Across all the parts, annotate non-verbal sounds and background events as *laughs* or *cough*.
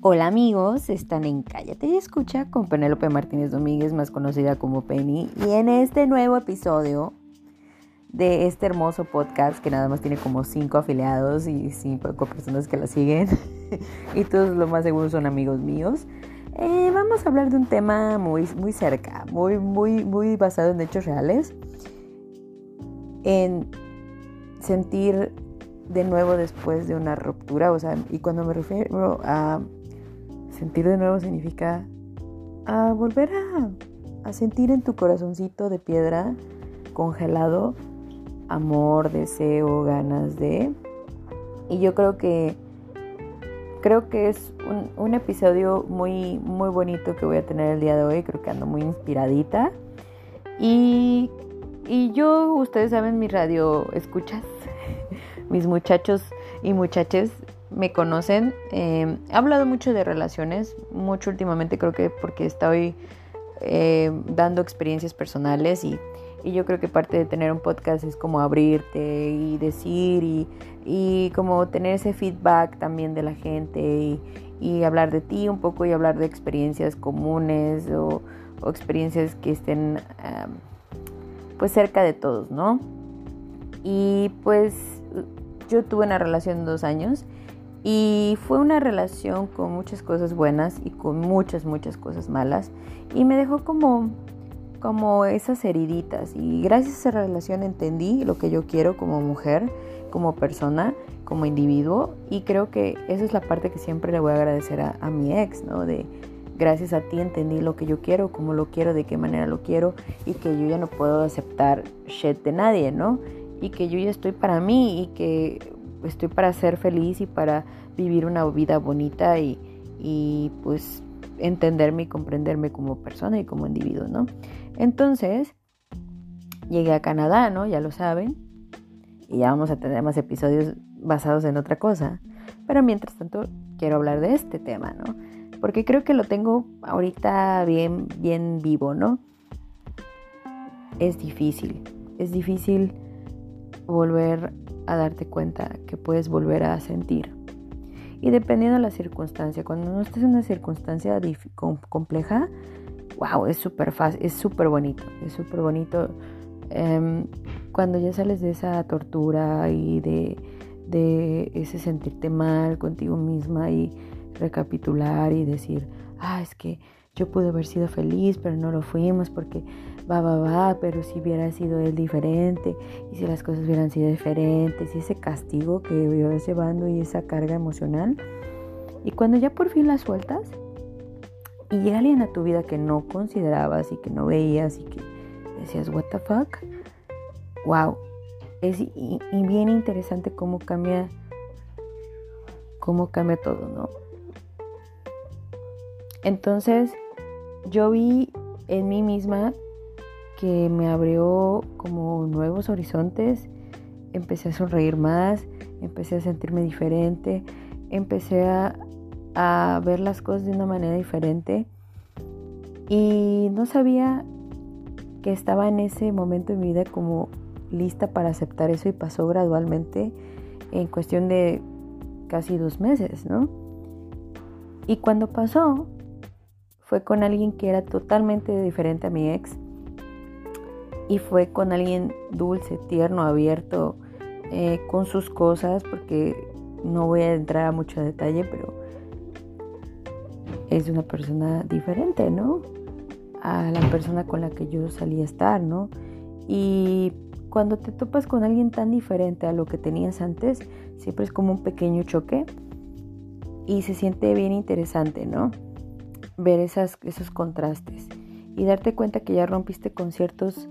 Hola amigos, están en Cállate y Escucha con Penélope Martínez Domínguez, más conocida como Penny, y en este nuevo episodio de este hermoso podcast que nada más tiene como cinco afiliados y cinco personas que la siguen, *laughs* y todos lo más seguro son amigos míos, eh, vamos a hablar de un tema muy, muy cerca, muy, muy, muy basado en hechos reales, en sentir de nuevo después de una ruptura, o sea, y cuando me refiero a sentir de nuevo significa a volver a, a sentir en tu corazoncito de piedra congelado amor, deseo, ganas de. Y yo creo que creo que es un, un, episodio muy, muy bonito que voy a tener el día de hoy. Creo que ando muy inspiradita. Y, y yo, ustedes saben, mi radio escuchas *laughs* mis muchachos y muchachas me conocen. Eh, he hablado mucho de relaciones, mucho últimamente creo que porque estoy eh, dando experiencias personales y, y, yo creo que parte de tener un podcast es como abrirte y decir y, y como tener ese feedback también de la gente y, y, hablar de ti un poco y hablar de experiencias comunes o, experiencias que estén pues cerca de todos, ¿no? Y pues yo tuve una relación dos años y fue una relación con muchas cosas buenas y con muchas, muchas cosas malas. Y me dejó como, como esas heriditas. Y gracias a esa relación entendí lo que yo quiero como mujer, como persona, como individuo. Y creo que esa es la parte que siempre le voy a agradecer a, a mi ex, ¿no? De gracias a ti entendí lo que yo quiero, cómo lo quiero, de qué manera lo quiero. Y que yo ya no puedo aceptar shit de nadie, ¿no? y que yo ya estoy para mí y que estoy para ser feliz y para vivir una vida bonita y, y pues entenderme y comprenderme como persona y como individuo, ¿no? Entonces, llegué a Canadá, ¿no? Ya lo saben. Y ya vamos a tener más episodios basados en otra cosa. Pero mientras tanto, quiero hablar de este tema, ¿no? Porque creo que lo tengo ahorita bien, bien vivo, ¿no? Es difícil. Es difícil volver a darte cuenta que puedes volver a sentir. Y dependiendo de la circunstancia, cuando no estés en una circunstancia compleja, wow, es súper fácil, es súper bonito, es súper bonito. Um, cuando ya sales de esa tortura y de, de ese sentirte mal contigo misma y recapitular y decir, ah, es que yo pude haber sido feliz, pero no lo fuimos porque va, va, va, pero si hubiera sido él diferente y si las cosas hubieran sido diferentes y ese castigo que ibas llevando y esa carga emocional. Y cuando ya por fin las sueltas y llega alguien a tu vida que no considerabas y que no veías y que decías, what the fuck, wow, es y bien interesante cómo cambia, cómo cambia todo, ¿no? Entonces, yo vi en mí misma que me abrió como nuevos horizontes, empecé a sonreír más, empecé a sentirme diferente, empecé a, a, ver las cosas de una manera diferente y no sabía que estaba en ese momento de mi vida como lista para aceptar eso y pasó gradualmente en cuestión de casi dos meses, ¿no? Y cuando pasó, fue con alguien que era totalmente diferente a mi ex y fue con alguien dulce, tierno, abierto, eh, con sus cosas, porque no voy a entrar a mucho detalle, pero es una persona diferente, ¿no? A la persona con la que yo salí a estar, ¿no? Y cuando te topas con alguien tan diferente a lo que tenías antes, siempre es como un pequeño choque y se siente bien interesante, ¿no? ver esas, esos contrastes y darte cuenta que ya rompiste con ciertos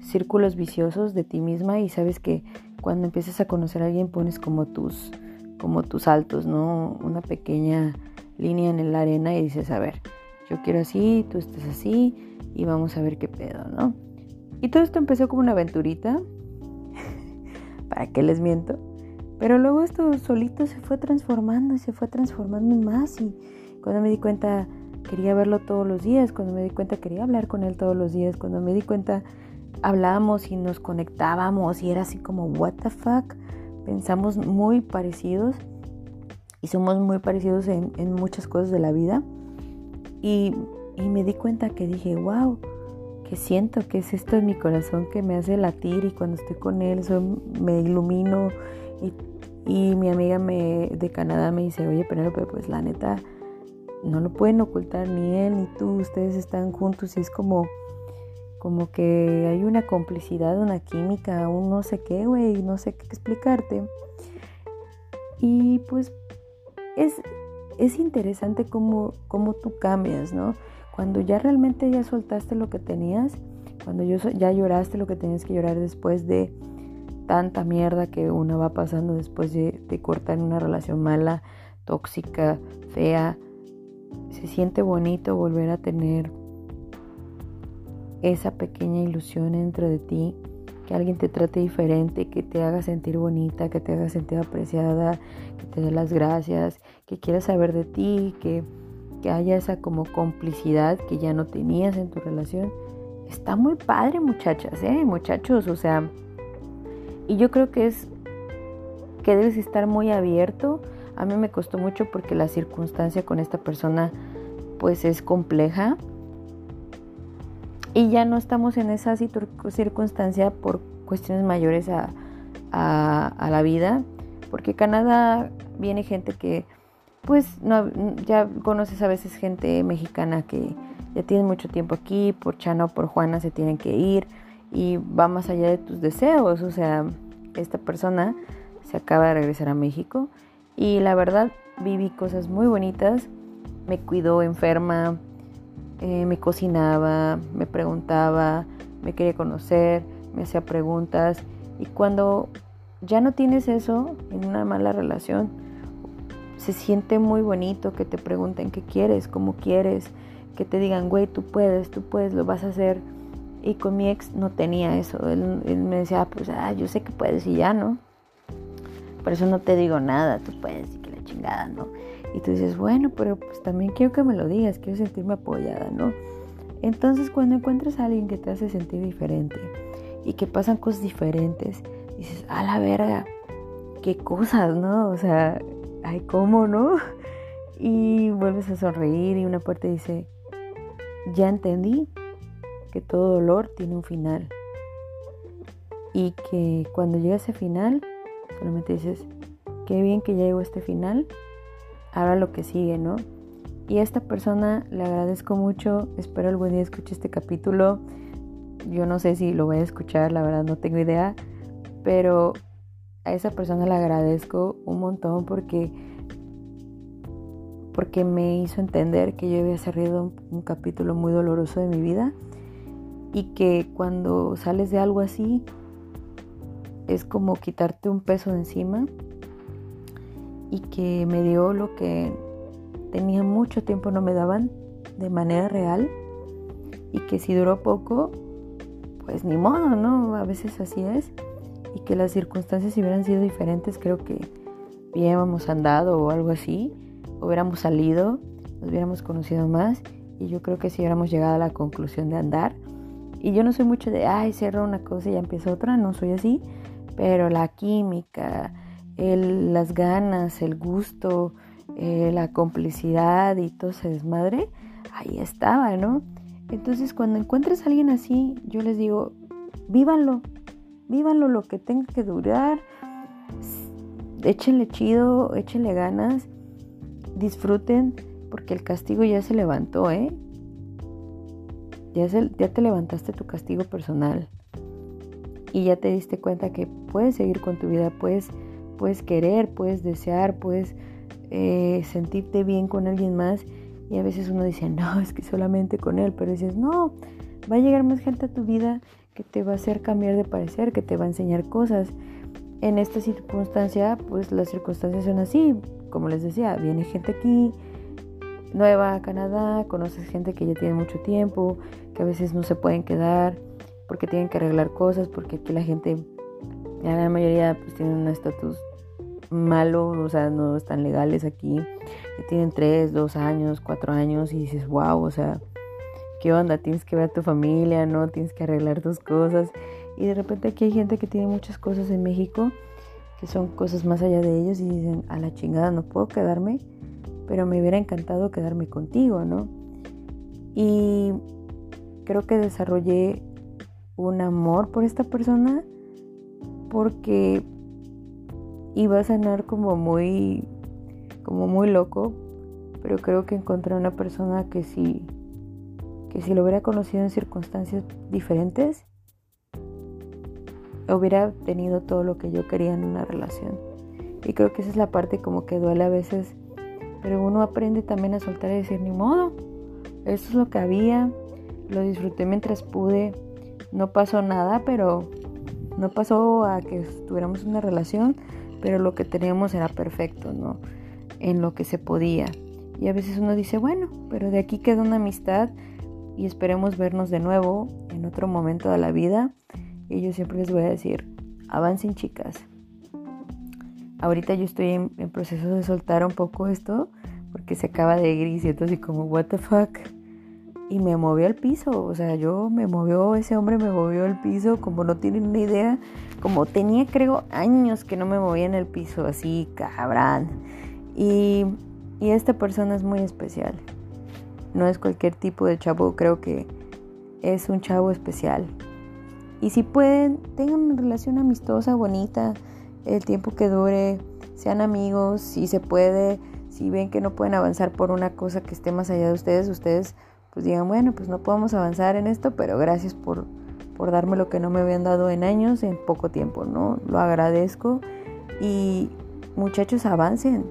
círculos viciosos de ti misma y sabes que cuando empiezas a conocer a alguien pones como tus como tus altos, ¿no? Una pequeña línea en la arena y dices, a ver, yo quiero así, tú estás así y vamos a ver qué pedo, ¿no? Y todo esto empezó como una aventurita, *laughs* ¿para qué les miento? Pero luego esto solito se fue transformando y se fue transformando más y cuando me di cuenta quería verlo todos los días, cuando me di cuenta quería hablar con él todos los días, cuando me di cuenta hablábamos y nos conectábamos y era así como what the fuck, pensamos muy parecidos y somos muy parecidos en, en muchas cosas de la vida. Y, y, me di cuenta que dije, wow, que siento que es esto en mi corazón que me hace latir y cuando estoy con él me ilumino. Y, y mi amiga me, de Canadá me dice, oye, Penélope, pues la neta, no lo pueden ocultar ni él ni tú, ustedes están juntos y es como como que hay una complicidad, una química, un no sé qué, güey, no sé qué explicarte. Y pues es, es interesante cómo, cómo tú cambias, ¿no? Cuando ya realmente ya soltaste lo que tenías, cuando ya lloraste lo que tenías que llorar después de tanta mierda que uno va pasando después de, de cortar una relación mala, tóxica, fea, se siente bonito volver a tener esa pequeña ilusión dentro de ti, que alguien te trate diferente, que te haga sentir bonita, que te haga sentir apreciada, que te dé las gracias, que quiera saber de ti, que, que haya esa como complicidad que ya no tenías en tu relación. Está muy padre, muchachas, ¿eh? Muchachos, o sea, y yo creo que es que debes estar muy abierto. A mí me costó mucho porque la circunstancia con esta persona pues es compleja y ya no estamos en esa circunstancia por cuestiones mayores a, la vida, porque Canadá viene gente que, pues, no, ya conoces a veces gente mexicana que ya tiene mucho tiempo aquí, por Chana o por Juana se tienen que ir y va más allá de tus deseos, o sea, esta persona se acaba de regresar a México y la verdad viví cosas muy bonitas, me cuidó enferma, eh, me cocinaba, me preguntaba, me quería conocer, me hacía preguntas. Y cuando ya no tienes eso en una mala relación, se siente muy bonito que te pregunten qué quieres, cómo quieres, que te digan, güey, tú puedes, tú puedes, lo vas a hacer. Y con mi ex no tenía eso. Él, me decía, ah, pues, ah, yo sé que puedes y ya, ¿no? Por eso no te digo nada, tú puedes y que la chingada, ¿no? Y tú dices, bueno, pero pues también quiero que me lo digas, quiero sentirme apoyada, ¿no? Entonces cuando encuentras a alguien que te hace sentir diferente y que pasan cosas diferentes, dices, a la verga, qué cosas, ¿no? O sea, ay, ¿cómo, no? *laughs* Y vuelves a sonreír y una parte dice, ya entendí que todo dolor tiene un final. Y que cuando llega ese final, solamente dices, qué bien que ya llegó este final ahora lo que sigue, ¿no? Y a esta persona le agradezco mucho, espero algún día escuche este capítulo. Yo no sé si lo voy a escuchar, la verdad no tengo idea, pero a esa persona le agradezco un montón porque porque me hizo entender que yo había cerrado un, un capítulo muy doloroso de mi vida y que cuando sales de algo así es como quitarte un peso de encima y que me dio lo que tenía mucho tiempo no me daban de manera real y que si duró poco, pues ni modo, ¿no? A veces así es y que las circunstancias si hubieran sido diferentes, creo que hubiéramos andado o algo así, hubiéramos salido, nos hubiéramos conocido más y yo creo que si hubiéramos llegado a la conclusión de andar. Y yo no soy mucho de, ay, cierro una cosa y ya empieza otra, no soy así, pero la química, las ganas, el gusto, eh, la complicidad y todo ese desmadre, ahí estaba, ¿no? Entonces cuando encuentres a alguien así, yo les digo, vívanlo, vívanlo lo que tenga que durar, échenle chido, échenle ganas, disfruten, porque el castigo ya se levantó, ¿eh? Ya, ya te levantaste tu castigo personal y ya te diste cuenta que puedes seguir con tu vida, puedes puedes querer, puedes desear, puedes eh, sentirte bien con alguien más. Y a veces uno dice, *laughs* no, es que solamente con él, pero dices, no, va a llegar más gente a tu vida que te va a hacer cambiar de parecer, que te va a enseñar cosas. En esta circunstancia, pues las circunstancias son así, como les decía, viene gente aquí, nueva a Canadá, conoces gente que ya tiene mucho tiempo, que a veces no se pueden quedar porque tienen que arreglar cosas, porque aquí la gente, la mayoría pues tienen un estatus malo, o sea, no están legales aquí, que tienen 3, 2 años, 4 años y dices, wow, o sea, ¿qué onda? Tienes que ver a tu familia, ¿no? Tienes que arreglar tus cosas. Y de repente aquí hay gente que tiene muchas cosas en México que son cosas más allá de ellos y dicen, a la chingada no puedo quedarme, pero me hubiera encantado quedarme contigo, ¿no? Y creo que desarrollé un amor por esta persona porque iba a sonar como muy como muy loco, pero creo que encontré una persona que si que si lo hubiera conocido en circunstancias diferentes hubiera tenido todo lo que yo quería en una relación. Y creo que esa es la parte como que duele a veces, pero uno aprende también a soltar y decir ni modo. Esto es lo que había, lo disfruté mientras pude. No pasó nada, pero no pasó a que tuviéramos una relación, pero lo que teníamos era perfecto, ¿no? En lo que se podía. Y a veces uno dice, bueno, pero de aquí queda una amistad y esperemos vernos de nuevo en otro momento de la vida. Y yo siempre les voy a decir, avancen chicas. Ahorita yo estoy en, proceso de soltar un poco esto porque se acaba de gris y entonces como, what the fuck y me movió al piso, o sea, yo me movió, ese hombre me movió al piso, como no tienen una idea, como tenía creo años que no me movía en el piso, así, cabrón. Y, y esta persona es muy especial, no es cualquier tipo de chavo, creo que es un chavo especial. Y si pueden, tengan una relación amistosa, bonita, el tiempo que dure, sean amigos, si se puede, si ven que no pueden avanzar por una cosa que esté más allá de ustedes, ustedes pues digan, bueno, pues no podemos avanzar en esto, pero gracias por, por darme lo que no me habían dado en años, en poco tiempo, ¿no? Lo agradezco y muchachos avancen.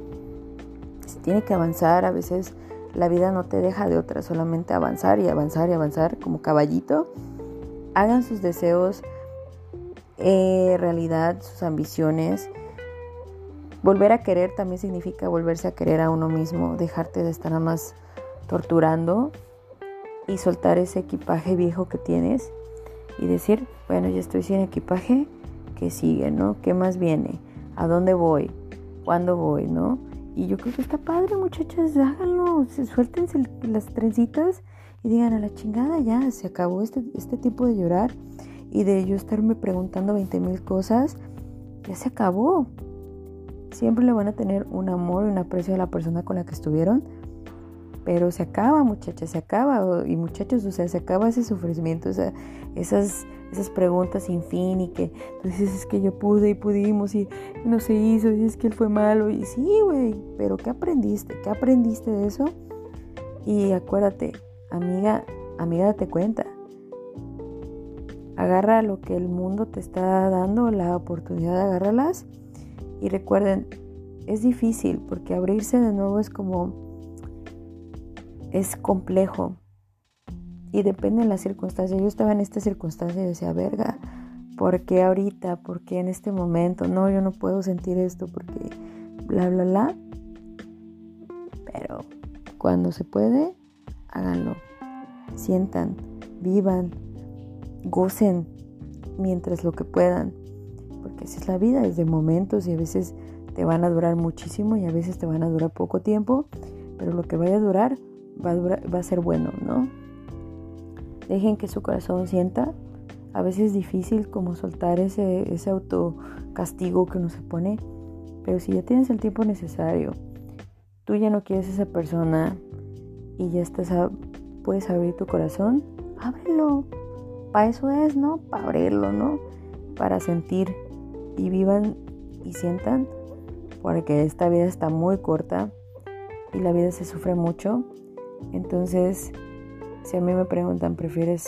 Se tiene que avanzar, a veces la vida no te deja de otra, solamente avanzar y avanzar y avanzar como caballito. Hagan sus deseos eh, realidad, sus ambiciones. Volver a querer también significa volverse a querer a uno mismo, dejarte de estar nada más torturando y soltar ese equipaje viejo que tienes y decir, bueno, ya estoy sin equipaje, ¿qué sigue, no? ¿Qué más viene? ¿A dónde voy? ¿Cuándo voy, no? Y yo creo que está padre, muchachas, háganlo, suéltense las trencitas y digan a la chingada, ya, se acabó este, este tipo de llorar y de yo estarme preguntando 20 mil cosas, ya se acabó. Siempre le van a tener un amor y un aprecio a la persona con la que estuvieron, pero se acaba, muchachas, se acaba. Y muchachos, o sea, se acaba ese sufrimiento, o sea, esas, esas preguntas sin fin y que tú es que yo pude y pudimos y no se hizo y es que él fue malo. Y sí, güey, pero ¿qué aprendiste? ¿Qué aprendiste de eso? Y acuérdate, amiga, amiga, date cuenta. Agarra lo que el mundo te está dando, la oportunidad de agarrarlas. Y recuerden, es difícil porque abrirse de nuevo es como es complejo y depende de la circunstancia. Yo estaba en esta circunstancia y decía, verga, ¿por qué ahorita? ¿Por qué en este momento? No, yo no puedo sentir esto porque bla, bla, bla. Pero cuando se puede, háganlo. Sientan, vivan, gocen mientras lo que puedan. Porque así es la vida, es de momentos y a veces te van a durar muchísimo y a veces te van a durar poco tiempo. Pero lo que vaya a durar, va a, a ser bueno, ¿no? Dejen que su corazón sienta. A veces es difícil como soltar ese, ese autocastigo que uno se pone. Pero si ya tienes el tiempo necesario, tú ya no quieres a esa persona y ya estás puedes abrir tu corazón, ábrelo. Para eso es, ¿no? Para abrirlo, ¿no? Para sentir y vivan y sientan, porque esta vida está muy corta y la vida se sufre mucho entonces, si a mí me preguntan, ¿prefieres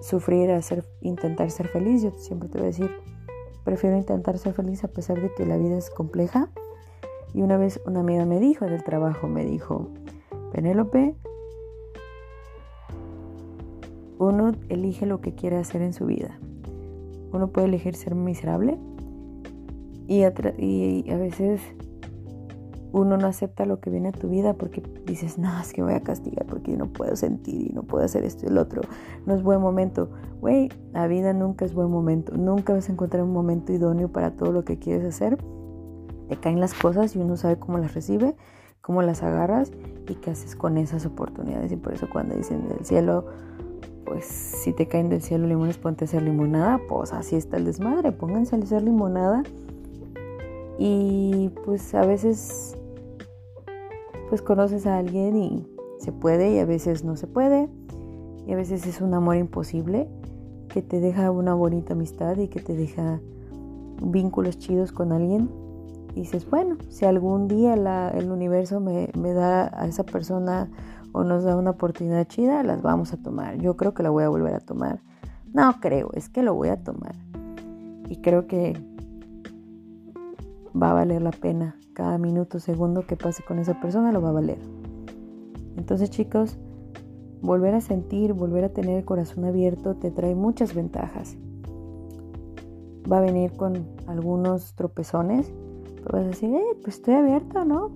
sufrir a intentar ser feliz? Yo siempre te voy a decir, prefiero intentar ser feliz a pesar de que la vida es compleja. Y una vez una amiga me dijo del trabajo, me dijo, Penélope, uno elige lo que quiere hacer en su vida. Uno puede elegir ser miserable y a veces uno no acepta lo que viene a tu vida porque dices, no, es que me voy a castigar porque yo no puedo sentir y no puedo hacer esto y el otro. No es buen momento. Güey, la vida nunca es buen momento. Nunca vas a encontrar un momento idóneo para todo lo que quieres hacer. Te caen las cosas y uno sabe cómo las recibe, cómo las agarras y qué haces con esas oportunidades. Y por eso cuando dicen del cielo, pues si te caen del cielo limones, ponte a hacer limonada. Pues así está el desmadre. Pónganse a hacer limonada Y pues a veces pues conoces a alguien y se puede y a veces no se puede. Y a veces es un amor imposible que te deja una bonita amistad y que te deja vínculos chidos con alguien. Y dices, bueno, si algún día el universo me, me da a esa persona o nos da una oportunidad chida, las vamos a tomar. Yo creo que la voy a volver a tomar. No creo, es que lo voy a tomar. Y creo que va a valer la pena. Cada minuto, segundo que pase con esa persona lo va a valer. Entonces chicos, volver a sentir, volver a tener el corazón abierto te trae muchas ventajas. Va a venir con algunos tropezones, pero vas a decir, eh, pues estoy abierto, ¿no?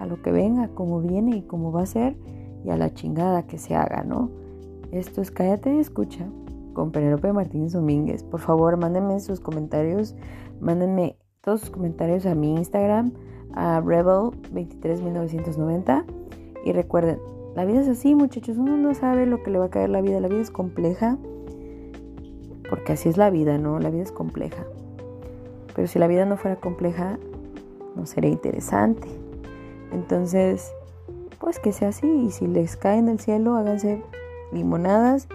A lo que venga, como viene y como va a ser, y a la chingada que se haga, ¿no? Esto es Cállate y Escucha con Penelope Martínez Domínguez. Por favor, mándenme sus comentarios, mándenme todos sus comentarios a mi Instagram, a Rebel23990. Y recuerden, la vida es así, muchachos. Uno no sabe lo que le va a caer la vida. La vida es compleja. Porque así es la vida, ¿no? La vida es compleja. Pero si la vida no fuera compleja, no sería interesante. Entonces, pues que sea así. Y si les cae en el cielo, háganse limonadas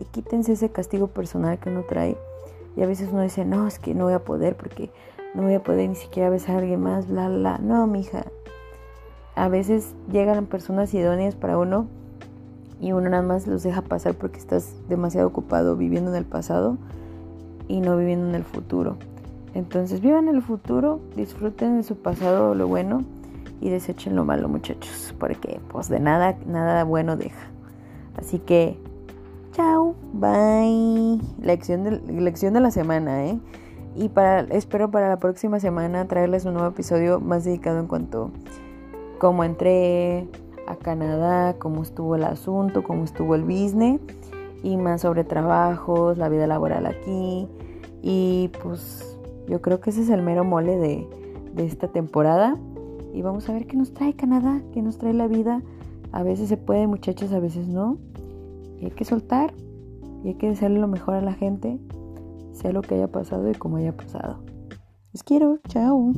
y quítense ese castigo personal que uno trae. Y a veces uno dice, no, es que no voy a poder porque no voy a poder ni siquiera besar a alguien más, bla, bla. No, mija. A veces llegan personas idóneas para uno y uno nada más los deja pasar porque estás demasiado ocupado viviendo en el pasado y no viviendo en el futuro. Entonces vivan el futuro, disfruten de su pasado lo bueno y desechen lo malo muchachos, porque pues de nada, nada bueno deja. Así que, chao, bye. Lección de, lección de la semana, ¿eh? Y para, espero para la próxima semana traerles un nuevo episodio más dedicado en cuanto cómo entré a Canadá, cómo estuvo el asunto, cómo estuvo el business y más sobre trabajos, la vida laboral aquí. Y pues yo creo que ese es el mero mole de, de esta temporada. Y vamos a ver qué nos trae Canadá, qué nos trae la vida. A veces se puede, muchachos, a veces no. Y hay que soltar y hay que desearle lo mejor a la gente sea lo que haya pasado y como haya pasado. Les quiero, chao.